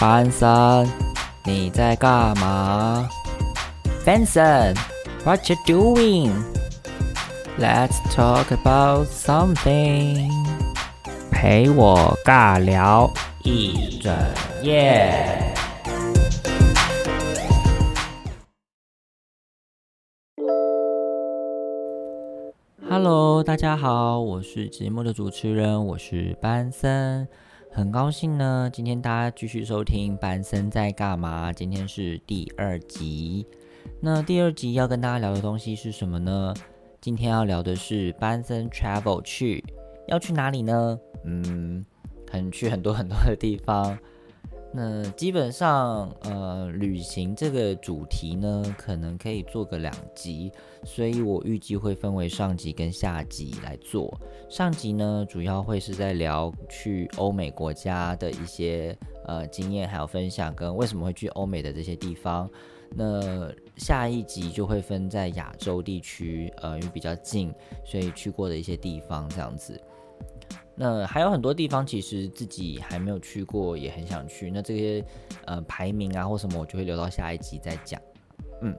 班森，你在干嘛？Benson，What you doing？Let's talk about something。陪我尬聊一整夜。Hello，大家好，我是节目的主持人，我是班森，很高兴呢，今天大家继续收听班森在干嘛？今天是第二集，那第二集要跟大家聊的东西是什么呢？今天要聊的是班森 travel 去，要去哪里呢？嗯，很去很多很多的地方。那基本上，呃，旅行这个主题呢，可能可以做个两集，所以我预计会分为上集跟下集来做。上集呢，主要会是在聊去欧美国家的一些呃经验，还有分享跟为什么会去欧美的这些地方。那下一集就会分在亚洲地区，呃，因为比较近，所以去过的一些地方这样子。那还有很多地方，其实自己还没有去过，也很想去。那这些呃排名啊或什么，我就会留到下一集再讲。嗯，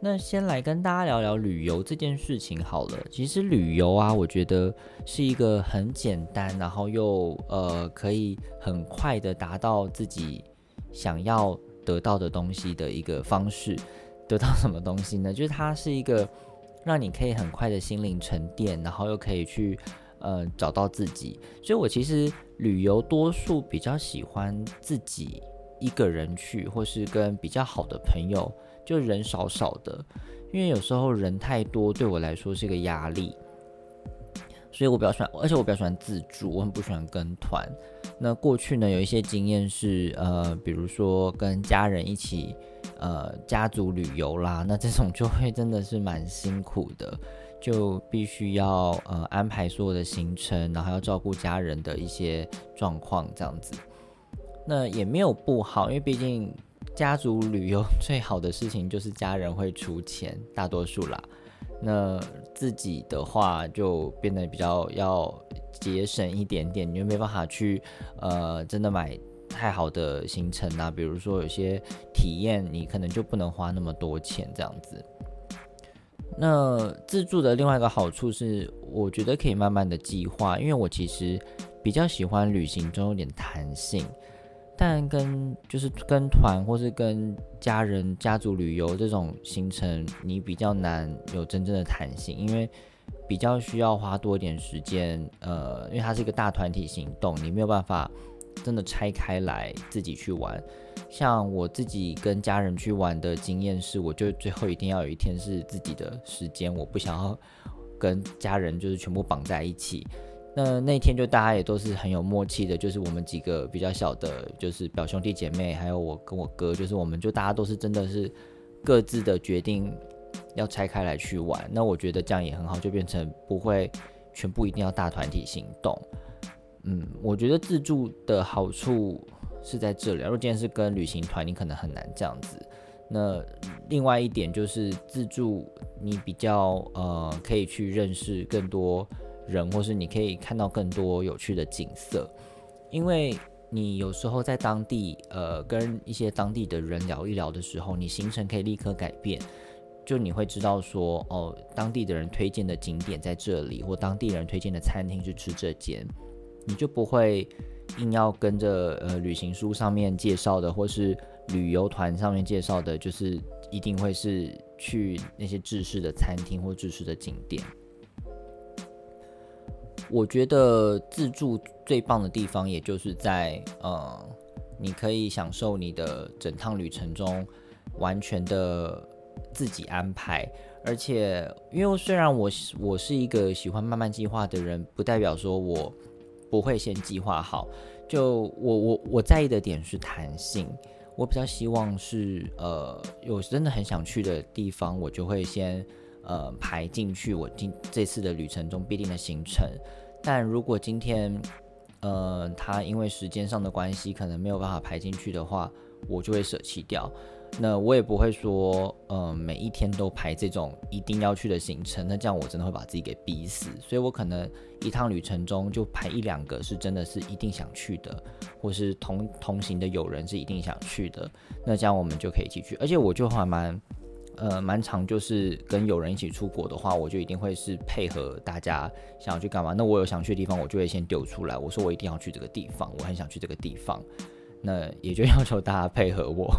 那先来跟大家聊聊旅游这件事情好了。其实旅游啊，我觉得是一个很简单，然后又呃可以很快的达到自己想要得到的东西的一个方式。得到什么东西呢？就是它是一个让你可以很快的心灵沉淀，然后又可以去。呃，找到自己，所以我其实旅游多数比较喜欢自己一个人去，或是跟比较好的朋友，就人少少的，因为有时候人太多对我来说是一个压力，所以我比较喜欢，而且我比较喜欢自助，我很不喜欢跟团。那过去呢，有一些经验是，呃，比如说跟家人一起，呃，家族旅游啦，那这种就会真的是蛮辛苦的。就必须要呃安排所有的行程，然后要照顾家人的一些状况，这样子。那也没有不好，因为毕竟家族旅游最好的事情就是家人会出钱，大多数啦。那自己的话就变得比较要节省一点点，你就没办法去呃真的买太好的行程啊，比如说有些体验你可能就不能花那么多钱这样子。那自助的另外一个好处是，我觉得可以慢慢的计划，因为我其实比较喜欢旅行中有点弹性，但跟就是跟团或是跟家人家族旅游这种行程，你比较难有真正的弹性，因为比较需要花多一点时间，呃，因为它是一个大团体行动，你没有办法真的拆开来自己去玩。像我自己跟家人去玩的经验是，我就最后一定要有一天是自己的时间，我不想要跟家人就是全部绑在一起。那那天就大家也都是很有默契的，就是我们几个比较小的，就是表兄弟姐妹，还有我跟我哥，就是我们就大家都是真的是各自的决定要拆开来去玩。那我觉得这样也很好，就变成不会全部一定要大团体行动。嗯，我觉得自助的好处。是在这里。如果今天是跟旅行团，你可能很难这样子。那另外一点就是自助，你比较呃可以去认识更多人，或是你可以看到更多有趣的景色。因为你有时候在当地呃跟一些当地的人聊一聊的时候，你行程可以立刻改变。就你会知道说哦，当地的人推荐的景点在这里，或当地人推荐的餐厅去吃这间，你就不会。硬要跟着呃旅行书上面介绍的，或是旅游团上面介绍的，就是一定会是去那些制式的餐厅或制式的景点。我觉得自助最棒的地方，也就是在呃，你可以享受你的整趟旅程中完全的自己安排，而且因为虽然我我是一个喜欢慢慢计划的人，不代表说我。不会先计划好，就我我我在意的点是弹性，我比较希望是呃有真的很想去的地方，我就会先呃排进去我今这次的旅程中必定的行程。但如果今天呃，他因为时间上的关系，可能没有办法排进去的话，我就会舍弃掉。那我也不会说，呃，每一天都排这种一定要去的行程，那这样我真的会把自己给逼死。所以我可能一趟旅程中就排一两个是真的是一定想去的，或是同同行的友人是一定想去的，那这样我们就可以一起去。而且我就还蛮。呃，蛮长，就是跟友人一起出国的话，我就一定会是配合大家想要去干嘛。那我有想去的地方，我就会先丢出来，我说我一定要去这个地方，我很想去这个地方。那也就 要求大家配合我，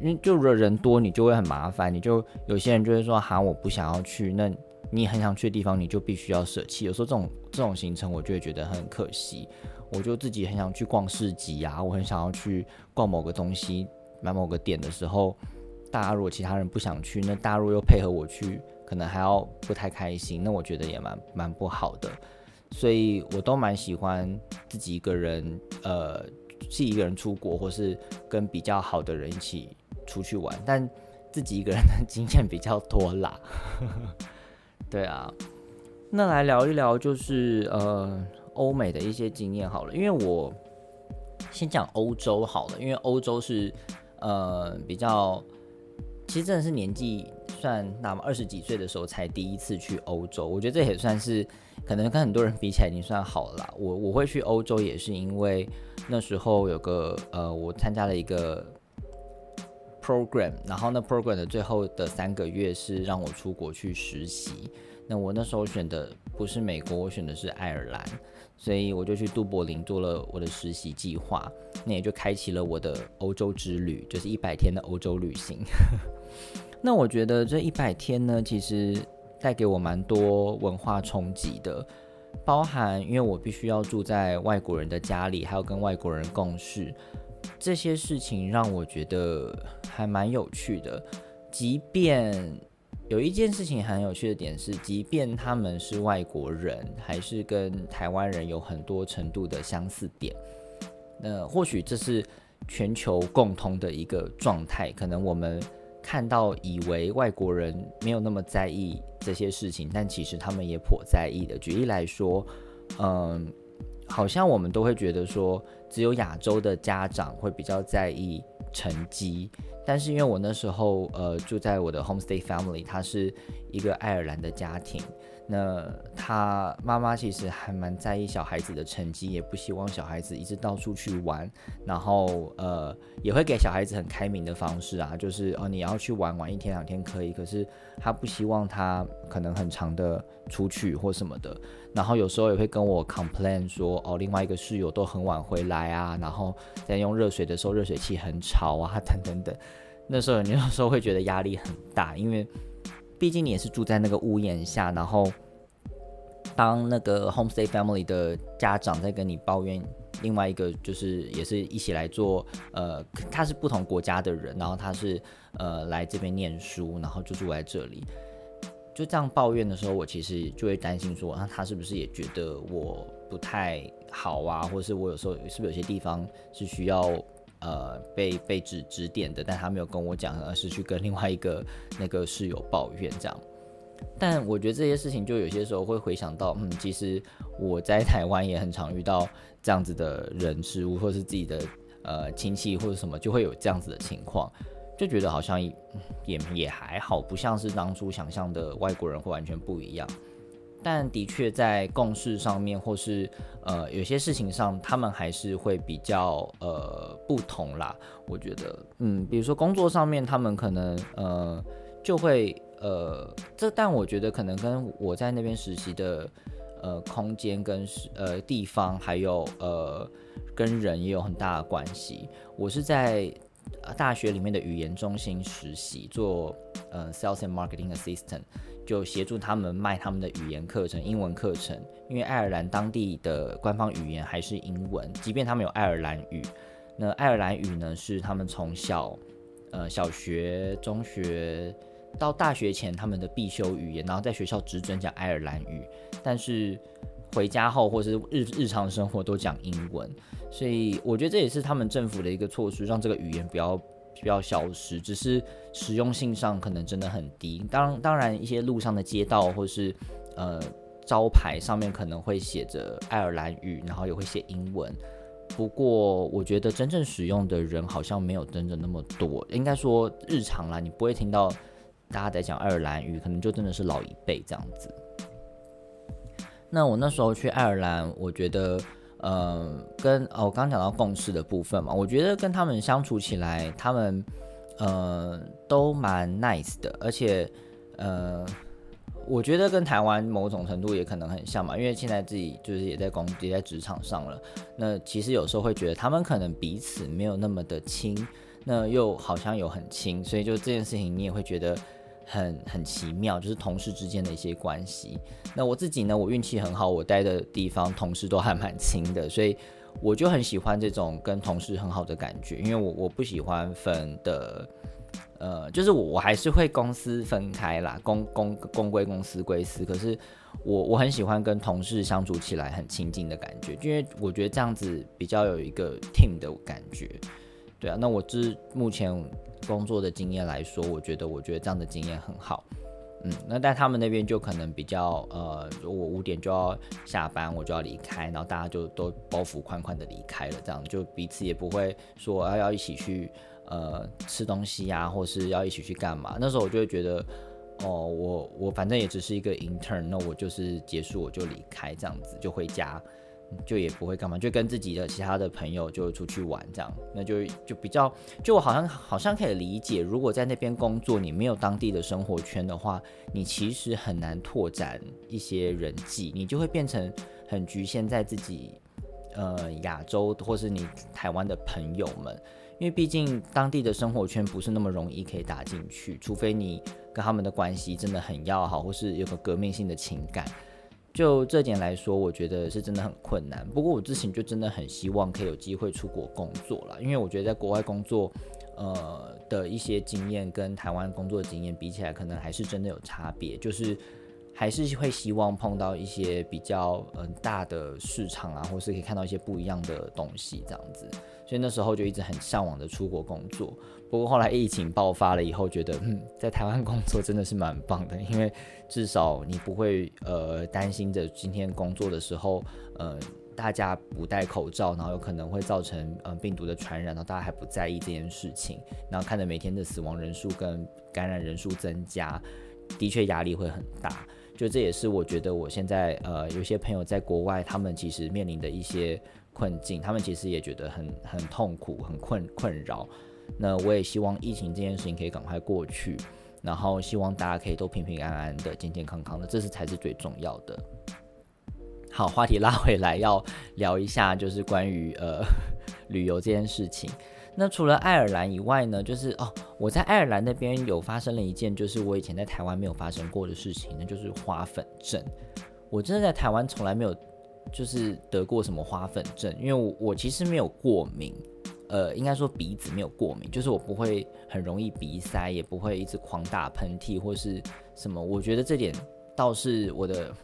因为就人多，你就会很麻烦。你就有些人就会说，哈，我不想要去。那你很想去的地方，你就必须要舍弃。有时候这种这种行程，我就会觉得很可惜。我就自己很想去逛市集啊，我很想要去逛某个东西，买某个点的时候。大家如果其他人不想去，那大陆又配合我去，可能还要不太开心，那我觉得也蛮蛮不好的。所以我都蛮喜欢自己一个人，呃，自己一个人出国，或是跟比较好的人一起出去玩。但自己一个人的经验比较多啦。对啊，那来聊一聊就是呃欧美的一些经验好了，因为我先讲欧洲好了，因为欧洲是呃比较。其实真的是年纪算那么二十几岁的时候才第一次去欧洲，我觉得这也算是可能跟很多人比起来已经算好了。我我会去欧洲也是因为那时候有个呃，我参加了一个 program，然后那 program 的最后的三个月是让我出国去实习。那我那时候选的不是美国，我选的是爱尔兰。所以我就去杜柏林做了我的实习计划，那也就开启了我的欧洲之旅，就是一百天的欧洲旅行。那我觉得这一百天呢，其实带给我蛮多文化冲击的，包含因为我必须要住在外国人的家里，还有跟外国人共事，这些事情让我觉得还蛮有趣的，即便。有一件事情很有趣的点是，即便他们是外国人，还是跟台湾人有很多程度的相似点。那或许这是全球共通的一个状态。可能我们看到以为外国人没有那么在意这些事情，但其实他们也颇在意的。举例来说，嗯，好像我们都会觉得说，只有亚洲的家长会比较在意成绩。但是因为我那时候呃住在我的 homestay family，他是一个爱尔兰的家庭。那他妈妈其实还蛮在意小孩子的成绩，也不希望小孩子一直到处去玩，然后呃也会给小孩子很开明的方式啊，就是哦你要去玩玩一天两天可以，可是他不希望他可能很长的出去或什么的。然后有时候也会跟我 complain 说哦另外一个室友都很晚回来啊，然后在用热水的时候热水器很吵啊等等等。那时候你有时候会觉得压力很大，因为。毕竟你也是住在那个屋檐下，然后当那个 homestay family 的家长在跟你抱怨，另外一个就是也是一起来做，呃，他是不同国家的人，然后他是呃来这边念书，然后就住在这里，就这样抱怨的时候，我其实就会担心说，那他是不是也觉得我不太好啊，或者是我有时候是不是有些地方是需要。呃，被被指指点的，但他没有跟我讲，而是去跟另外一个那个室友抱怨这样。但我觉得这些事情，就有些时候会回想到，嗯，其实我在台湾也很常遇到这样子的人事物，或是自己的呃亲戚或者什么，就会有这样子的情况，就觉得好像也也还好，不像是当初想象的外国人会完全不一样。但的确在共事上面，或是呃有些事情上，他们还是会比较呃不同啦。我觉得，嗯，比如说工作上面，他们可能呃就会呃这，但我觉得可能跟我在那边实习的呃空间跟呃地方，还有呃跟人也有很大的关系。我是在大学里面的语言中心实习，做呃 sales and marketing assistant。就协助他们卖他们的语言课程、英文课程，因为爱尔兰当地的官方语言还是英文，即便他们有爱尔兰语，那爱尔兰语呢是他们从小，呃，小学、中学到大学前他们的必修语言，然后在学校只准讲爱尔兰语，但是回家后或是日日常生活都讲英文，所以我觉得这也是他们政府的一个措施，让这个语言不要。需要消失，只是实用性上可能真的很低。当当然，一些路上的街道或是呃招牌上面可能会写着爱尔兰语，然后也会写英文。不过我觉得真正使用的人好像没有真的那么多。应该说日常啦，你不会听到大家在讲爱尔兰语，可能就真的是老一辈这样子。那我那时候去爱尔兰，我觉得，呃，跟哦，我刚讲到共事的部分嘛，我觉得跟他们相处起来，他们呃都蛮 nice 的，而且呃。我觉得跟台湾某种程度也可能很像嘛，因为现在自己就是也在工也在职场上了。那其实有时候会觉得他们可能彼此没有那么的亲，那又好像有很亲，所以就这件事情你也会觉得很很奇妙，就是同事之间的一些关系。那我自己呢，我运气很好，我待的地方同事都还蛮亲的，所以我就很喜欢这种跟同事很好的感觉，因为我我不喜欢分的。呃，就是我我还是会公司分开啦，公公公归公，司归私。可是我我很喜欢跟同事相处起来很亲近的感觉，因为我觉得这样子比较有一个 team 的感觉。对啊，那我之目前工作的经验来说，我觉得我觉得这样的经验很好。嗯，那在他们那边就可能比较呃，我五点就要下班，我就要离开，然后大家就都包袱宽宽的离开了，这样就彼此也不会说要要一起去。呃，吃东西呀，或是要一起去干嘛？那时候我就会觉得，哦，我我反正也只是一个 intern，那我就是结束我就离开，这样子就回家，就也不会干嘛，就跟自己的其他的朋友就出去玩这样，那就就比较，就我好像好像可以理解，如果在那边工作，你没有当地的生活圈的话，你其实很难拓展一些人际，你就会变成很局限在自己，呃，亚洲或是你台湾的朋友们。因为毕竟当地的生活圈不是那么容易可以打进去，除非你跟他们的关系真的很要好，或是有个革命性的情感。就这点来说，我觉得是真的很困难。不过我之前就真的很希望可以有机会出国工作了，因为我觉得在国外工作，呃的一些经验跟台湾工作经验比起来，可能还是真的有差别。就是还是会希望碰到一些比较嗯大的市场啊，或是可以看到一些不一样的东西这样子。所以那时候就一直很向往的出国工作，不过后来疫情爆发了以后，觉得嗯，在台湾工作真的是蛮棒的，因为至少你不会呃担心着今天工作的时候，呃大家不戴口罩，然后有可能会造成呃病毒的传染，然后大家还不在意这件事情，然后看着每天的死亡人数跟感染人数增加，的确压力会很大。就这也是我觉得我现在呃有些朋友在国外，他们其实面临的一些。困境，他们其实也觉得很很痛苦，很困困扰。那我也希望疫情这件事情可以赶快过去，然后希望大家可以都平平安安的、健健康康的，这是才是最重要的。好，话题拉回来，要聊一下就是关于 呃旅游这件事情。那除了爱尔兰以外呢，就是哦，我在爱尔兰那边有发生了一件就是我以前在台湾没有发生过的事情，那就是花粉症。我真的在台湾从来没有。就是得过什么花粉症，因为我我其实没有过敏，呃，应该说鼻子没有过敏，就是我不会很容易鼻塞，也不会一直狂打喷嚏或是什么。我觉得这点倒是我的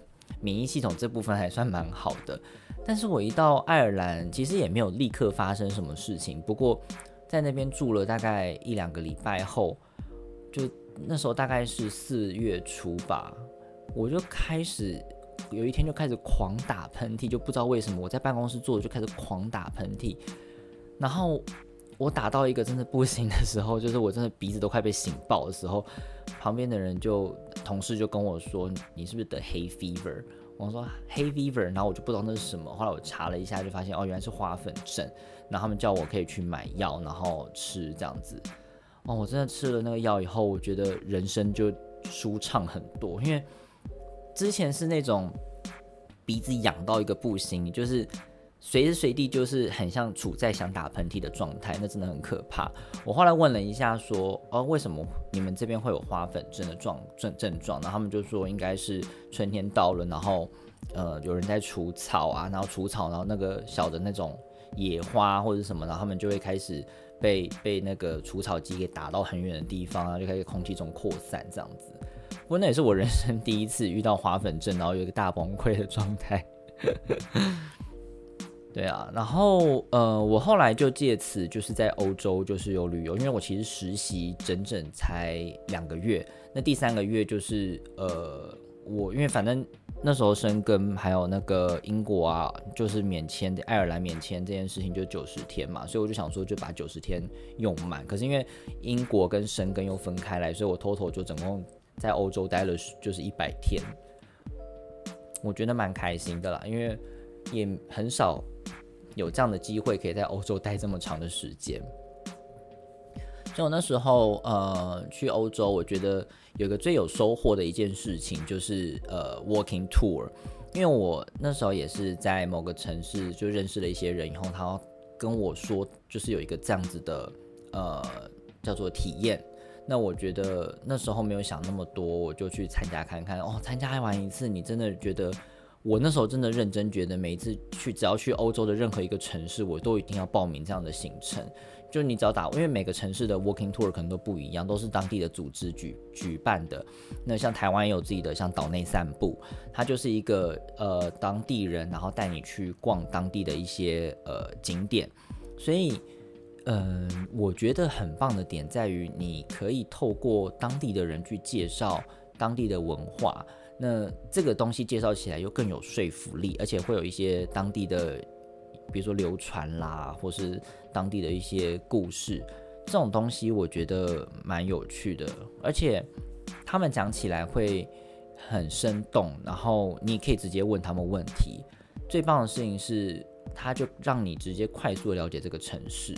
免疫系统这部分还算蛮好的。但是我一到爱尔兰，其实也没有立刻发生什么事情。不过在那边住了大概一两个礼拜后，就那时候大概是四月初吧，我就开始。有一天就开始狂打喷嚏，就不知道为什么我在办公室坐着就开始狂打喷嚏，然后我打到一个真的不行的时候，就是我真的鼻子都快被醒爆的时候，旁边的人就同事就跟我说：“你是不是得黑 fever？” 我说：“黑 fever。”然后我就不知道那是什么，后来我查了一下，就发现哦，原来是花粉症。然后他们叫我可以去买药，然后吃这样子。哦，我真的吃了那个药以后，我觉得人生就舒畅很多，因为。之前是那种鼻子痒到一个不行，就是随时随地就是很像处在想打喷嚏的状态，那真的很可怕。我后来问了一下，说哦，为什么你们这边会有花粉症的状症症状？然后他们就说应该是春天到了，然后呃有人在除草啊，然后除草，然后那个小的那种野花或者什么，然后他们就会开始被被那个除草机给打到很远的地方啊，就开始空气中扩散这样子。不过那也是我人生第一次遇到花粉症，然后有一个大崩溃的状态。对啊，然后呃，我后来就借此就是在欧洲就是有旅游，因为我其实实习整整才两个月，那第三个月就是呃，我因为反正那时候生根还有那个英国啊，就是免签的爱尔兰免签这件事情就九十天嘛，所以我就想说就把九十天用满。可是因为英国跟生根又分开来，所以我 total 就总共在欧洲待了就是一百天。我觉得蛮开心的啦，因为也很少有这样的机会可以在欧洲待这么长的时间。就那时候，呃，去欧洲，我觉得有个最有收获的一件事情就是呃，walking tour。因为我那时候也是在某个城市就认识了一些人，以后他跟我说，就是有一个这样子的呃叫做体验。那我觉得那时候没有想那么多，我就去参加看看。哦，参加完一次，你真的觉得我那时候真的认真觉得，每一次去只要去欧洲的任何一个城市，我都一定要报名这样的行程。就你只要打，因为每个城市的 walking tour 可能都不一样，都是当地的组织举举办的。那像台湾也有自己的，像岛内散步，它就是一个呃当地人，然后带你去逛当地的一些呃景点。所以，嗯，我觉得很棒的点在于，你可以透过当地的人去介绍当地的文化，那这个东西介绍起来又更有说服力，而且会有一些当地的。比如说流传啦，或是当地的一些故事，这种东西我觉得蛮有趣的，而且他们讲起来会很生动，然后你可以直接问他们问题。最棒的事情是，他就让你直接快速了解这个城市。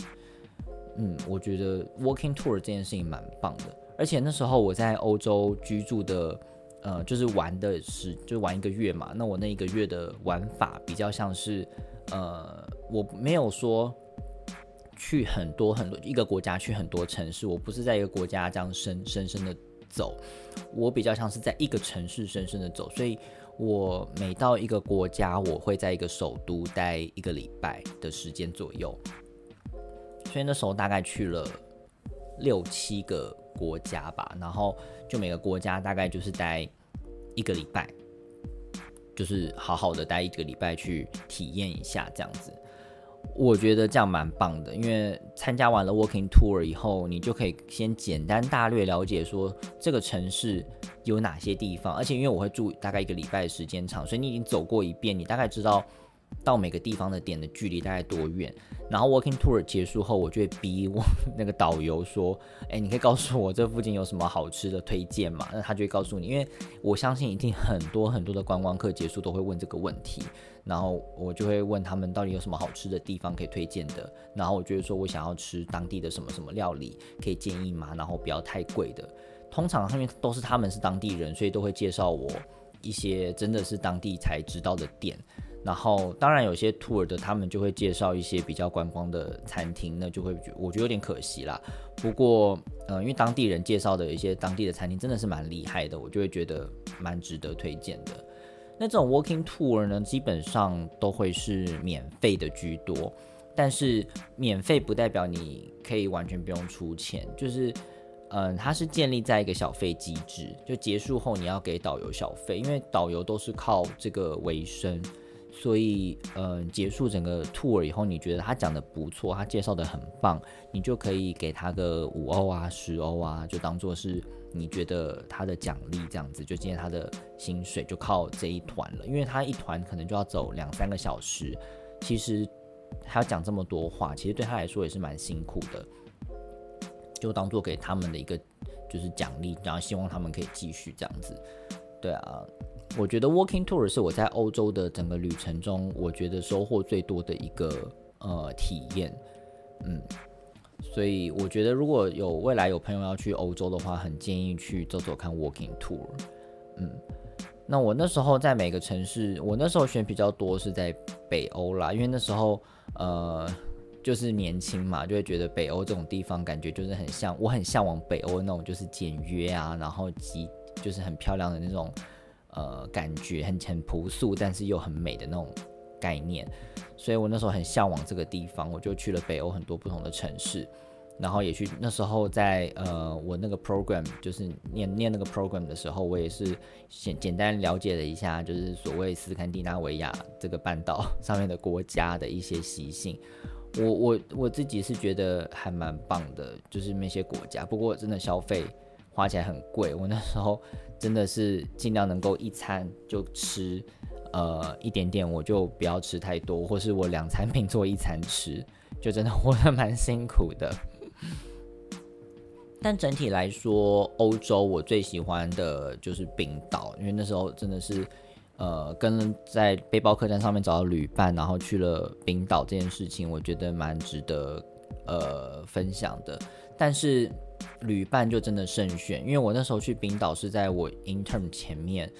嗯，我觉得 walking tour 这件事情蛮棒的，而且那时候我在欧洲居住的，呃，就是玩的是就玩一个月嘛，那我那一个月的玩法比较像是。呃，我没有说去很多很多一个国家去很多城市，我不是在一个国家这样深深深的走，我比较像是在一个城市深深的走，所以我每到一个国家，我会在一个首都待一个礼拜的时间左右，所以那时候大概去了六七个国家吧，然后就每个国家大概就是待一个礼拜。就是好好的待一个礼拜去体验一下这样子，我觉得这样蛮棒的。因为参加完了 walking tour 以后，你就可以先简单大略了解说这个城市有哪些地方，而且因为我会住大概一个礼拜时间长，所以你已经走过一遍，你大概知道。到每个地方的点的距离大概多远？然后 walking tour 结束后，我就会逼我那个导游说：“哎，你可以告诉我这附近有什么好吃的推荐吗？”那他就会告诉你，因为我相信一定很多很多的观光客结束都会问这个问题。然后我就会问他们到底有什么好吃的地方可以推荐的。然后我觉得说我想要吃当地的什么什么料理，可以建议吗？然后不要太贵的。通常上面都是他们是当地人，所以都会介绍我一些真的是当地才知道的店。然后，当然有些 tour 的，他们就会介绍一些比较观光的餐厅，那就会觉我觉得有点可惜啦。不过，呃，因为当地人介绍的一些当地的餐厅真的是蛮厉害的，我就会觉得蛮值得推荐的。那这种 walking tour 呢，基本上都会是免费的居多，但是免费不代表你可以完全不用出钱，就是，嗯，它是建立在一个小费机制，就结束后你要给导游小费，因为导游都是靠这个为生。所以，嗯，结束整个 tour 以后，你觉得他讲的不错，他介绍的很棒，你就可以给他个五欧啊、十欧啊，就当做是你觉得他的奖励这样子，就今天他的薪水就靠这一团了，因为他一团可能就要走两三个小时，其实还要讲这么多话，其实对他来说也是蛮辛苦的，就当做给他们的一个就是奖励，然后希望他们可以继续这样子，对啊。我觉得 walking tour 是我在欧洲的整个旅程中，我觉得收获最多的一个呃体验，嗯，所以我觉得如果有未来有朋友要去欧洲的话，很建议去走走看 walking tour，嗯，那我那时候在每个城市，我那时候选比较多是在北欧啦，因为那时候呃就是年轻嘛，就会觉得北欧这种地方感觉就是很像，我很向往北欧那种就是简约啊，然后极就是很漂亮的那种。呃，感觉很很朴素，但是又很美的那种概念，所以我那时候很向往这个地方，我就去了北欧很多不同的城市，然后也去那时候在呃我那个 program 就是念念那个 program 的时候，我也是简简单了解了一下，就是所谓斯堪的纳维亚这个半岛上面的国家的一些习性，我我我自己是觉得还蛮棒的，就是那些国家，不过真的消费。花起来很贵。我那时候真的是尽量能够一餐就吃，呃，一点点，我就不要吃太多，或是我两餐并做一餐吃，就真的活得蛮辛苦的。但整体来说，欧洲我最喜欢的就是冰岛，因为那时候真的是，呃，跟在背包客栈上面找到旅伴，然后去了冰岛这件事情，我觉得蛮值得呃分享的。但是旅伴就真的慎选，因为我那时候去冰岛是在我 intern 前面，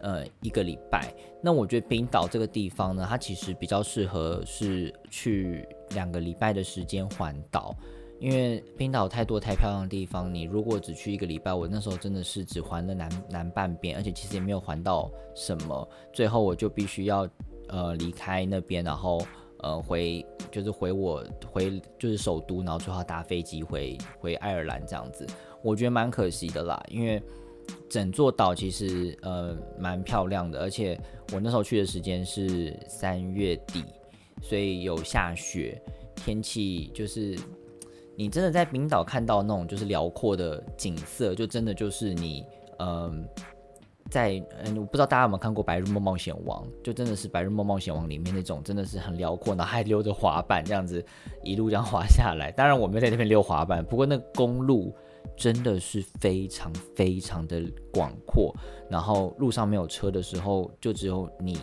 呃，一个礼拜。那我觉得冰岛这个地方呢，它其实比较适合是去两个礼拜的时间环岛。因为冰岛太多太漂亮的地方，你如果只去一个礼拜，我那时候真的是只环了南南半边，而且其实也没有环到什么，最后我就必须要呃离开那边，然后呃回就是回我回就是首都，然后最后搭飞机回回爱尔兰这样子，我觉得蛮可惜的啦，因为整座岛其实呃蛮漂亮的，而且我那时候去的时间是三月底，所以有下雪，天气就是。你真的在冰岛看到那种就是辽阔的景色，就真的就是你，嗯，在嗯，我不知道大家有没有看过《白日梦冒险王》，就真的是《白日梦冒险王》里面那种，真的是很辽阔，然后还溜着滑板这样子一路这样滑下来。当然我没有在那边溜滑板，不过那公路真的是非常非常的广阔，然后路上没有车的时候，就只有你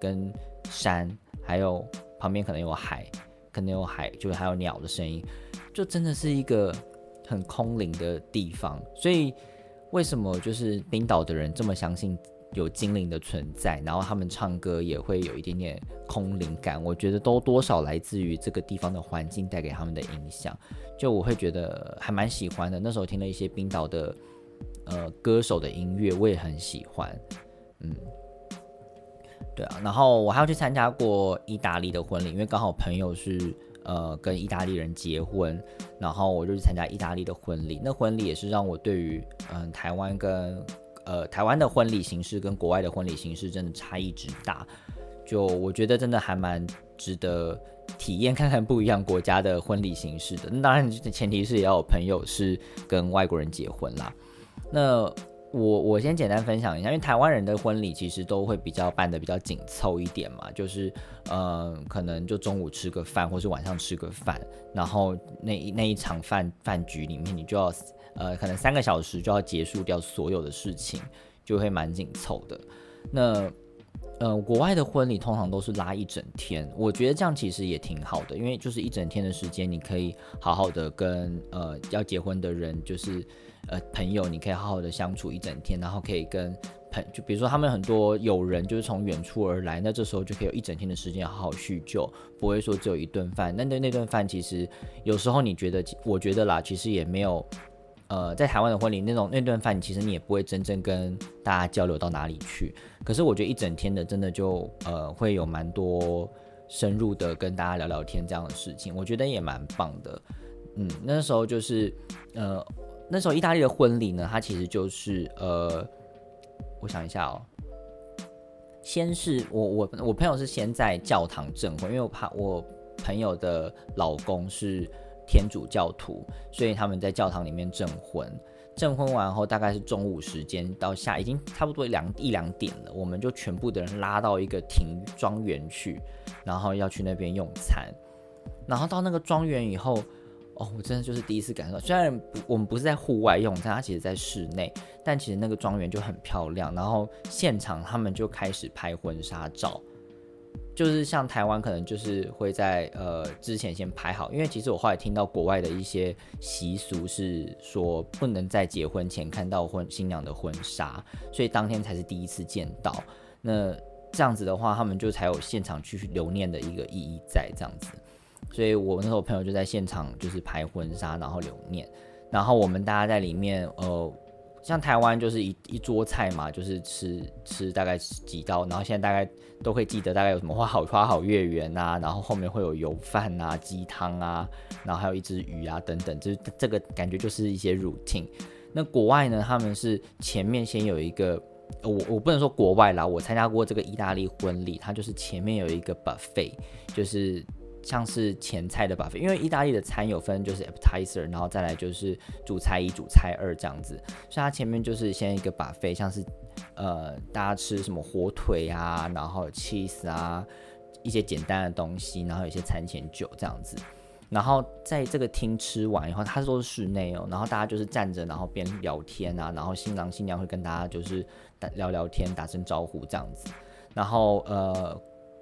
跟山，还有旁边可能有海，可能有海，就是还有鸟的声音。就真的是一个很空灵的地方，所以为什么就是冰岛的人这么相信有精灵的存在，然后他们唱歌也会有一点点空灵感？我觉得都多少来自于这个地方的环境带给他们的影响。就我会觉得还蛮喜欢的。那时候听了一些冰岛的呃歌手的音乐，我也很喜欢。嗯，对啊。然后我还要去参加过意大利的婚礼，因为刚好朋友是。呃，跟意大利人结婚，然后我就去参加意大利的婚礼。那婚礼也是让我对于嗯台湾跟呃台湾的婚礼形式跟国外的婚礼形式真的差异之大。就我觉得真的还蛮值得体验看看不一样国家的婚礼形式的。那当然前提是也要有朋友是跟外国人结婚啦。那我我先简单分享一下，因为台湾人的婚礼其实都会比较办的比较紧凑一点嘛，就是呃可能就中午吃个饭，或是晚上吃个饭，然后那那一场饭饭局里面，你就要呃可能三个小时就要结束掉所有的事情，就会蛮紧凑的。那呃国外的婚礼通常都是拉一整天，我觉得这样其实也挺好的，因为就是一整天的时间，你可以好好的跟呃要结婚的人就是。呃，朋友，你可以好好的相处一整天，然后可以跟朋，就比如说他们很多友人就是从远处而来，那这时候就可以有一整天的时间好好叙旧，不会说只有一顿饭。那那那顿饭其实有时候你觉得，我觉得啦，其实也没有，呃，在台湾的婚礼那种那顿饭，其实你也不会真正跟大家交流到哪里去。可是我觉得一整天的真的就呃会有蛮多深入的跟大家聊聊天这样的事情，我觉得也蛮棒的。嗯，那时候就是呃。那时候意大利的婚礼呢，它其实就是呃，我想一下哦，先是我我我朋友是先在教堂证婚，因为我怕我朋友的老公是天主教徒，所以他们在教堂里面证婚。证婚完后大概是中午时间到下，已经差不多两一两点了，我们就全部的人拉到一个庭庄园去，然后要去那边用餐。然后到那个庄园以后。哦，我真的就是第一次感受到，虽然我们不是在户外用，但它其实在室内，但其实那个庄园就很漂亮。然后现场他们就开始拍婚纱照，就是像台湾可能就是会在呃之前先拍好，因为其实我后来听到国外的一些习俗是说不能在结婚前看到婚新娘的婚纱，所以当天才是第一次见到。那这样子的话，他们就才有现场去留念的一个意义在这样子。所以我那时候朋友就在现场，就是拍婚纱，然后留念，然后我们大家在里面，呃，像台湾就是一一桌菜嘛，就是吃吃大概几道，然后现在大概都会记得大概有什么花好花好月圆啊，然后后面会有油饭啊、鸡汤啊，然后还有一只鱼啊等等，就是这个感觉就是一些 routine。那国外呢，他们是前面先有一个，我我不能说国外啦，我参加过这个意大利婚礼，它就是前面有一个 buffet，就是。像是前菜的 buffet，因为意大利的餐有分就是 appetizer，然后再来就是主菜一、主菜二这样子，所以它前面就是先一个 buffet，像是呃大家吃什么火腿啊，然后 cheese 啊，一些简单的东西，然后有些餐前酒这样子。然后在这个厅吃完以后，它都是室内哦，然后大家就是站着，然后边聊天啊，然后新郎新娘会跟大家就是打聊聊天，打声招呼这样子。然后呃，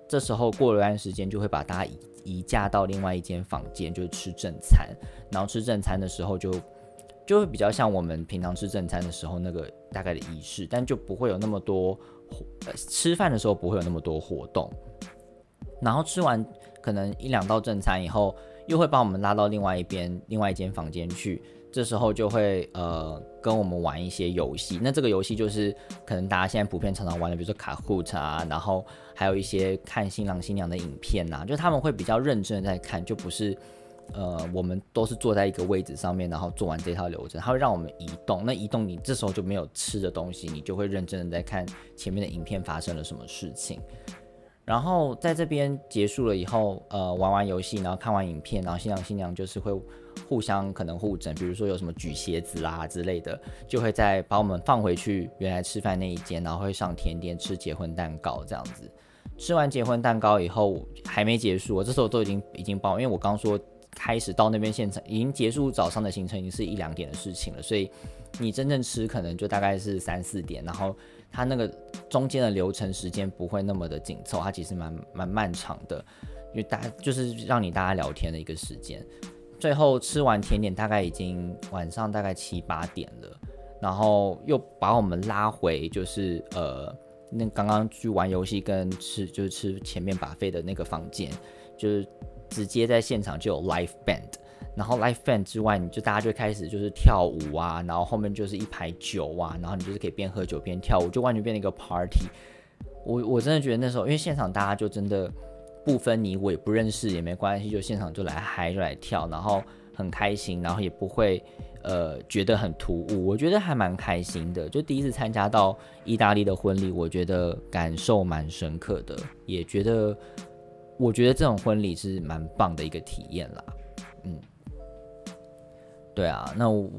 这时候过了一段时间，就会把大家移移驾到另外一间房间，就是吃正餐。然后吃正餐的时候，就就会比较像我们平常吃正餐的时候那个大概的仪式，但就不会有那么多呃吃饭的时候不会有那么多活动。然后吃完可能一两道正餐以后。又会把我们拉到另外一边，另外一间房间去。这时候就会呃跟我们玩一些游戏。那这个游戏就是可能大家现在普遍常常玩的，比如说卡酷啊，然后还有一些看新郎新娘的影片呐，就他们会比较认真的在看，就不是呃我们都是坐在一个位置上面，然后做完这套流程，他会让我们移动。那移动你这时候就没有吃的东西，你就会认真的在看前面的影片发生了什么事情。然后在这边结束了以后，呃，玩完游戏，然后看完影片，然后新郎新娘就是会互相可能互整，比如说有什么举鞋子啦之类的，就会再把我们放回去原来吃饭那一间，然后会上甜点吃结婚蛋糕这样子。吃完结婚蛋糕以后还没结束，这时候都已经已经包，因为我刚说开始到那边现场已经结束早上的行程，已经是一两点的事情了，所以你真正吃可能就大概是三四点，然后。它那个中间的流程时间不会那么的紧凑，它其实蛮蛮漫长的，因为大家就是让你大家聊天的一个时间。最后吃完甜点，大概已经晚上大概七八点了，然后又把我们拉回就是呃那刚刚去玩游戏跟吃就是吃前面把费的那个房间，就是直接在现场就有 live band。然后 live band 之外，你就大家就开始就是跳舞啊，然后后面就是一排酒啊，然后你就是可以边喝酒边跳舞，就完全变成一个 party。我我真的觉得那时候，因为现场大家就真的不分你我，也不认识也没关系，就现场就来嗨就来跳，然后很开心，然后也不会呃觉得很突兀，我觉得还蛮开心的。就第一次参加到意大利的婚礼，我觉得感受蛮深刻的，也觉得我觉得这种婚礼是蛮棒的一个体验啦，嗯。对啊，那我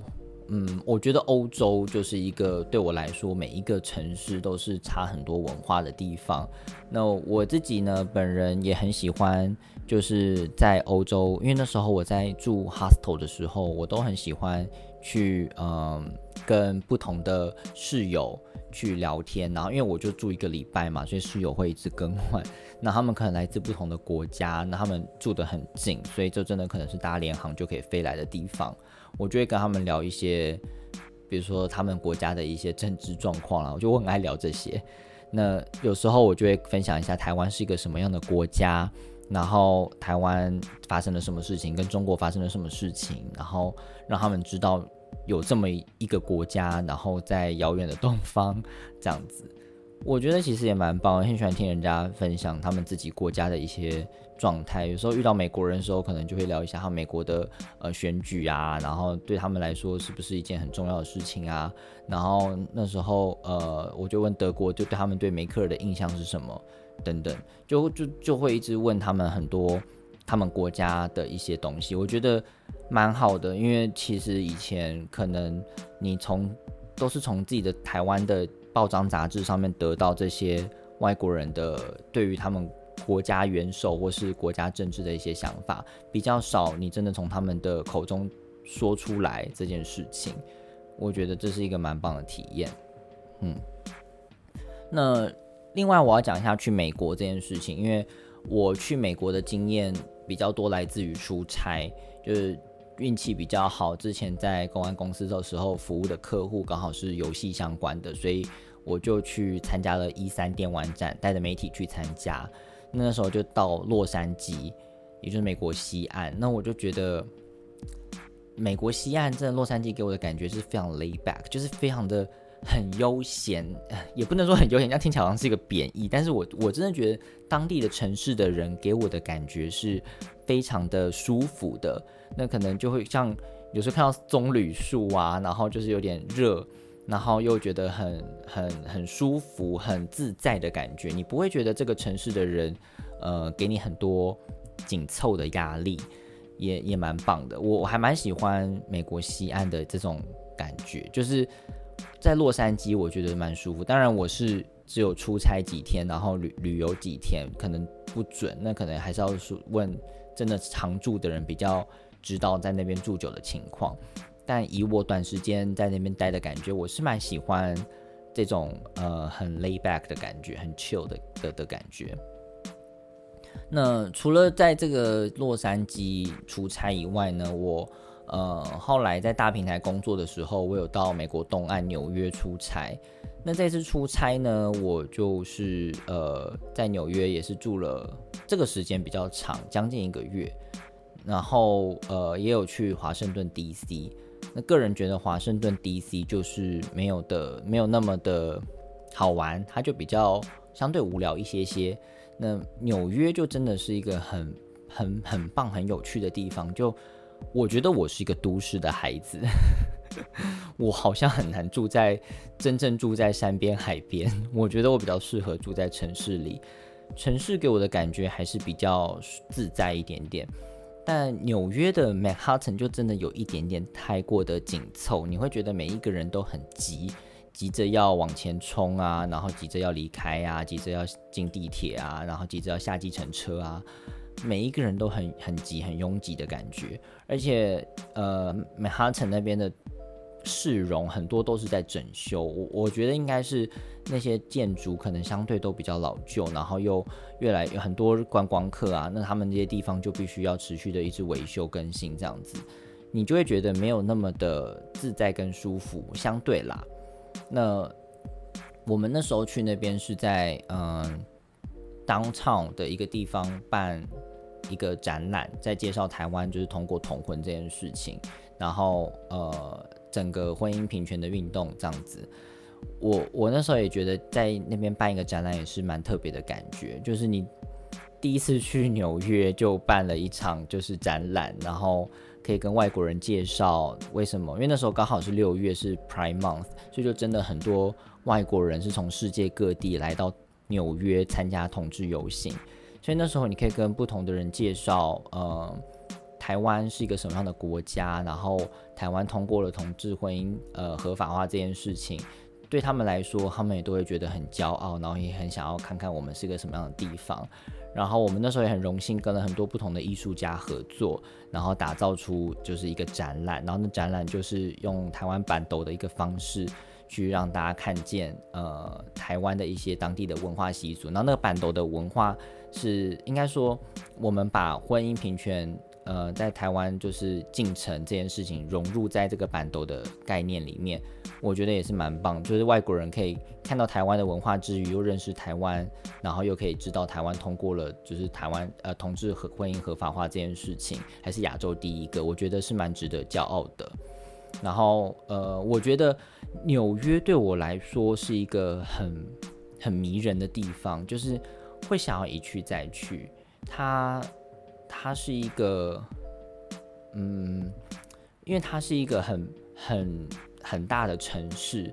嗯，我觉得欧洲就是一个对我来说，每一个城市都是差很多文化的地方。那我自己呢，本人也很喜欢，就是在欧洲，因为那时候我在住 hostel 的时候，我都很喜欢去嗯跟不同的室友去聊天。然后因为我就住一个礼拜嘛，所以室友会一直更换。那他们可能来自不同的国家，那他们住得很近，所以这真的可能是搭联航就可以飞来的地方。我就会跟他们聊一些，比如说他们国家的一些政治状况啦，我就很爱聊这些。那有时候我就会分享一下台湾是一个什么样的国家，然后台湾发生了什么事情，跟中国发生了什么事情，然后让他们知道有这么一个国家，然后在遥远的东方 这样子。我觉得其实也蛮棒，很喜欢听人家分享他们自己国家的一些状态。有时候遇到美国人的时候，可能就会聊一下他美国的呃选举啊，然后对他们来说是不是一件很重要的事情啊？然后那时候呃，我就问德国，就对他们对梅克尔的印象是什么等等，就就就会一直问他们很多他们国家的一些东西。我觉得蛮好的，因为其实以前可能你从都是从自己的台湾的。报章杂志上面得到这些外国人的对于他们国家元首或是国家政治的一些想法比较少，你真的从他们的口中说出来这件事情，我觉得这是一个蛮棒的体验。嗯，那另外我要讲一下去美国这件事情，因为我去美国的经验比较多来自于出差，就是运气比较好，之前在公安公司的时候服务的客户刚好是游戏相关的，所以。我就去参加了一三电玩展，带着媒体去参加。那时候就到洛杉矶，也就是美国西岸。那我就觉得，美国西岸这洛杉矶给我的感觉是非常 lay back，就是非常的很悠闲，也不能说很悠闲，这样听起来好像是一个贬义。但是我我真的觉得当地的城市的人给我的感觉是非常的舒服的。那可能就会像有时候看到棕榈树啊，然后就是有点热。然后又觉得很很很舒服、很自在的感觉，你不会觉得这个城市的人，呃，给你很多紧凑的压力，也也蛮棒的。我我还蛮喜欢美国西岸的这种感觉，就是在洛杉矶，我觉得蛮舒服。当然，我是只有出差几天，然后旅旅游几天，可能不准。那可能还是要问真的常住的人比较知道在那边住久的情况。但以我短时间在那边待的感觉，我是蛮喜欢这种呃很 lay back 的感觉，很 chill 的的的感觉。那除了在这个洛杉矶出差以外呢，我呃后来在大平台工作的时候，我有到美国东岸纽约出差。那这次出差呢，我就是呃在纽约也是住了这个时间比较长，将近一个月。然后呃也有去华盛顿 D.C。那个人觉得华盛顿 D.C. 就是没有的，没有那么的好玩，它就比较相对无聊一些些。那纽约就真的是一个很很很棒、很有趣的地方。就我觉得我是一个都市的孩子，我好像很难住在真正住在山边海边。我觉得我比较适合住在城市里，城市给我的感觉还是比较自在一点点。但纽约的 Manhattan 就真的有一点点太过的紧凑，你会觉得每一个人都很急，急着要往前冲啊，然后急着要离开啊，急着要进地铁啊，然后急着要下计程车啊，每一个人都很很急、很拥挤的感觉。而且，呃，Manhattan 那边的。市容很多都是在整修，我我觉得应该是那些建筑可能相对都比较老旧，然后又越来有很多观光客啊，那他们这些地方就必须要持续的一直维修更新这样子，你就会觉得没有那么的自在跟舒服，相对啦。那我们那时候去那边是在嗯，downtown 的一个地方办一个展览，在介绍台湾就是通过同婚这件事情，然后呃。整个婚姻平权的运动这样子，我我那时候也觉得在那边办一个展览也是蛮特别的感觉，就是你第一次去纽约就办了一场就是展览，然后可以跟外国人介绍为什么，因为那时候刚好是六月是 Prime Month，所以就真的很多外国人是从世界各地来到纽约参加同志游行，所以那时候你可以跟不同的人介绍，呃。台湾是一个什么样的国家？然后台湾通过了同志婚姻呃合法化这件事情，对他们来说，他们也都会觉得很骄傲，然后也很想要看看我们是一个什么样的地方。然后我们那时候也很荣幸跟了很多不同的艺术家合作，然后打造出就是一个展览。然后那展览就是用台湾版斗的一个方式去让大家看见呃台湾的一些当地的文化习俗。然后那个板斗的文化是应该说我们把婚姻平权。呃，在台湾就是进城这件事情融入在这个板斗的概念里面，我觉得也是蛮棒。就是外国人可以看到台湾的文化之余，又认识台湾，然后又可以知道台湾通过了就是台湾呃同志和婚姻合法化这件事情，还是亚洲第一个，我觉得是蛮值得骄傲的。然后呃，我觉得纽约对我来说是一个很很迷人的地方，就是会想要一去再去。它。它是一个，嗯，因为它是一个很很很大的城市，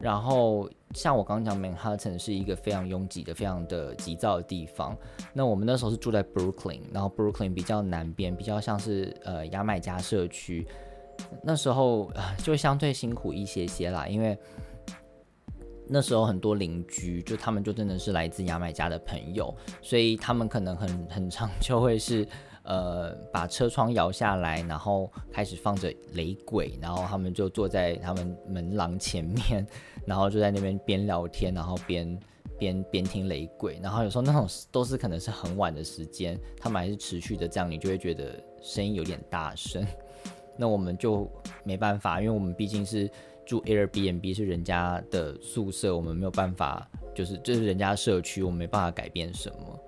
然后像我刚刚讲，Manhattan 是一个非常拥挤的、非常的急躁的地方。那我们那时候是住在 Brooklyn，然后 Brooklyn 比较南边，比较像是呃牙买加社区，那时候就相对辛苦一些些啦，因为。那时候很多邻居，就他们就真的是来自牙买加的朋友，所以他们可能很很长就会是，呃，把车窗摇下来，然后开始放着雷鬼，然后他们就坐在他们门廊前面，然后就在那边边聊天，然后边边边听雷鬼，然后有时候那种都是可能是很晚的时间，他们还是持续的这样，你就会觉得声音有点大声，那我们就没办法，因为我们毕竟是。住 Airbnb 是人家的宿舍，我们没有办法，就是这是人家社区，我们没办法改变什么。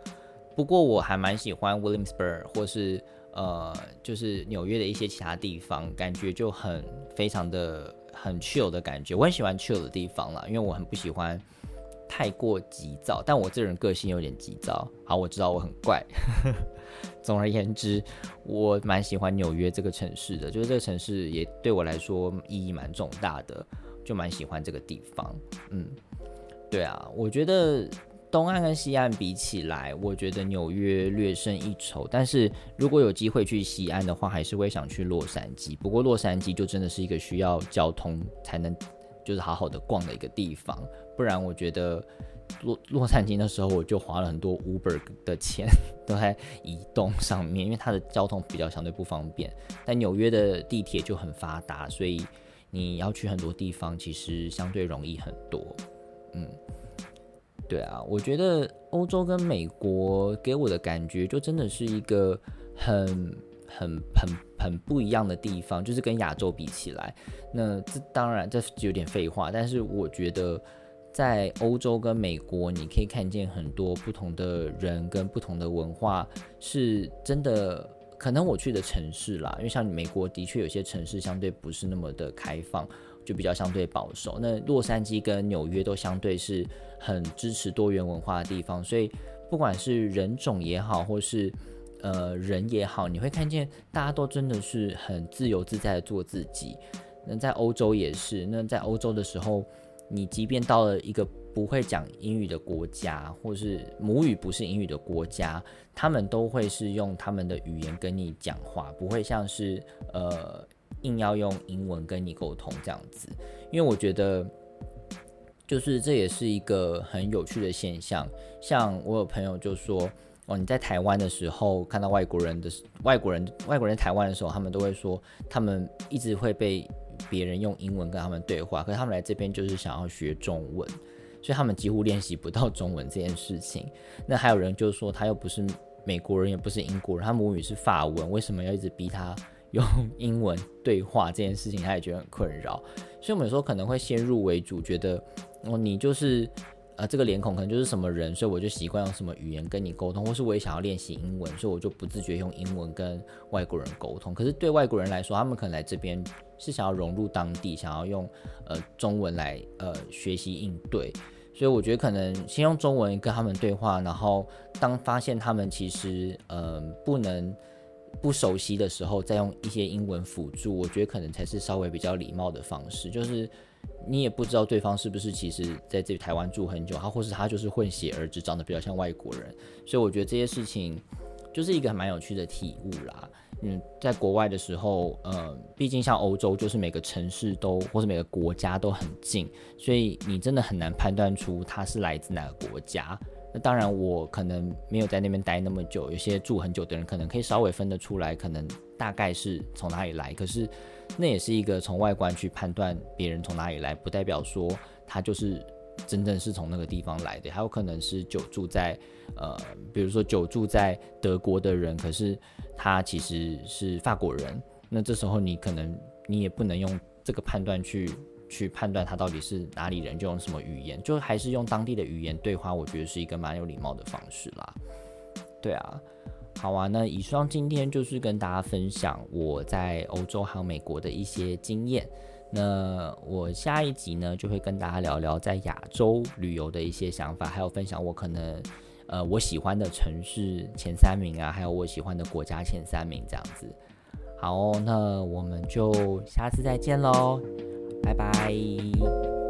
不过我还蛮喜欢 Williamsburg 或是呃，就是纽约的一些其他地方，感觉就很非常的很 chill 的感觉。我很喜欢 chill 的地方啦，因为我很不喜欢太过急躁，但我这人个性有点急躁。好，我知道我很怪。总而言之，我蛮喜欢纽约这个城市的，就是这个城市也对我来说意义蛮重大的，就蛮喜欢这个地方。嗯，对啊，我觉得东岸跟西岸比起来，我觉得纽约略胜一筹。但是如果有机会去西岸的话，还是会想去洛杉矶。不过洛杉矶就真的是一个需要交通才能就是好好的逛的一个地方，不然我觉得洛洛杉矶那时候我就花了很多 Uber 的钱 都在移动上面，因为它的交通比较相对不方便。但纽约的地铁就很发达，所以你要去很多地方其实相对容易很多。嗯。对啊，我觉得欧洲跟美国给我的感觉就真的是一个很很很很不一样的地方，就是跟亚洲比起来，那这当然这有点废话，但是我觉得在欧洲跟美国，你可以看见很多不同的人跟不同的文化，是真的。可能我去的城市啦，因为像美国的确有些城市相对不是那么的开放。就比较相对保守。那洛杉矶跟纽约都相对是很支持多元文化的地方，所以不管是人种也好，或是呃人也好，你会看见大家都真的是很自由自在的做自己。那在欧洲也是。那在欧洲的时候，你即便到了一个不会讲英语的国家，或是母语不是英语的国家，他们都会是用他们的语言跟你讲话，不会像是呃。硬要用英文跟你沟通这样子，因为我觉得，就是这也是一个很有趣的现象。像我有朋友就说，哦，你在台湾的时候看到外国人的外国人外国人台湾的时候，他们都会说，他们一直会被别人用英文跟他们对话，可是他们来这边就是想要学中文，所以他们几乎练习不到中文这件事情。那还有人就说，他又不是美国人，也不是英国人，他母语是法文，为什么要一直逼他？用英文对话这件事情，他也觉得很困扰，所以我们有时候可能会先入为主，觉得哦，你就是呃这个脸孔可能就是什么人，所以我就习惯用什么语言跟你沟通，或是我也想要练习英文，所以我就不自觉用英文跟外国人沟通。可是对外国人来说，他们可能来这边是想要融入当地，想要用呃中文来呃学习应对，所以我觉得可能先用中文跟他们对话，然后当发现他们其实呃不能。不熟悉的时候，再用一些英文辅助，我觉得可能才是稍微比较礼貌的方式。就是你也不知道对方是不是其实在这台湾住很久，他或是他就是混血儿子，长得比较像外国人。所以我觉得这些事情就是一个蛮有趣的体悟啦。嗯，在国外的时候，呃，毕竟像欧洲，就是每个城市都或者每个国家都很近，所以你真的很难判断出他是来自哪个国家。那当然，我可能没有在那边待那么久，有些住很久的人可能可以稍微分得出来，可能大概是从哪里来。可是，那也是一个从外观去判断别人从哪里来，不代表说他就是真正是从那个地方来的。还有可能是久住在，呃，比如说久住在德国的人，可是他其实是法国人。那这时候你可能你也不能用这个判断去。去判断他到底是哪里人，就用什么语言，就还是用当地的语言对话，我觉得是一个蛮有礼貌的方式啦。对啊，好啊，那以上今天就是跟大家分享我在欧洲还有美国的一些经验。那我下一集呢，就会跟大家聊聊在亚洲旅游的一些想法，还有分享我可能呃我喜欢的城市前三名啊，还有我喜欢的国家前三名这样子。好，那我们就下次再见喽。拜拜。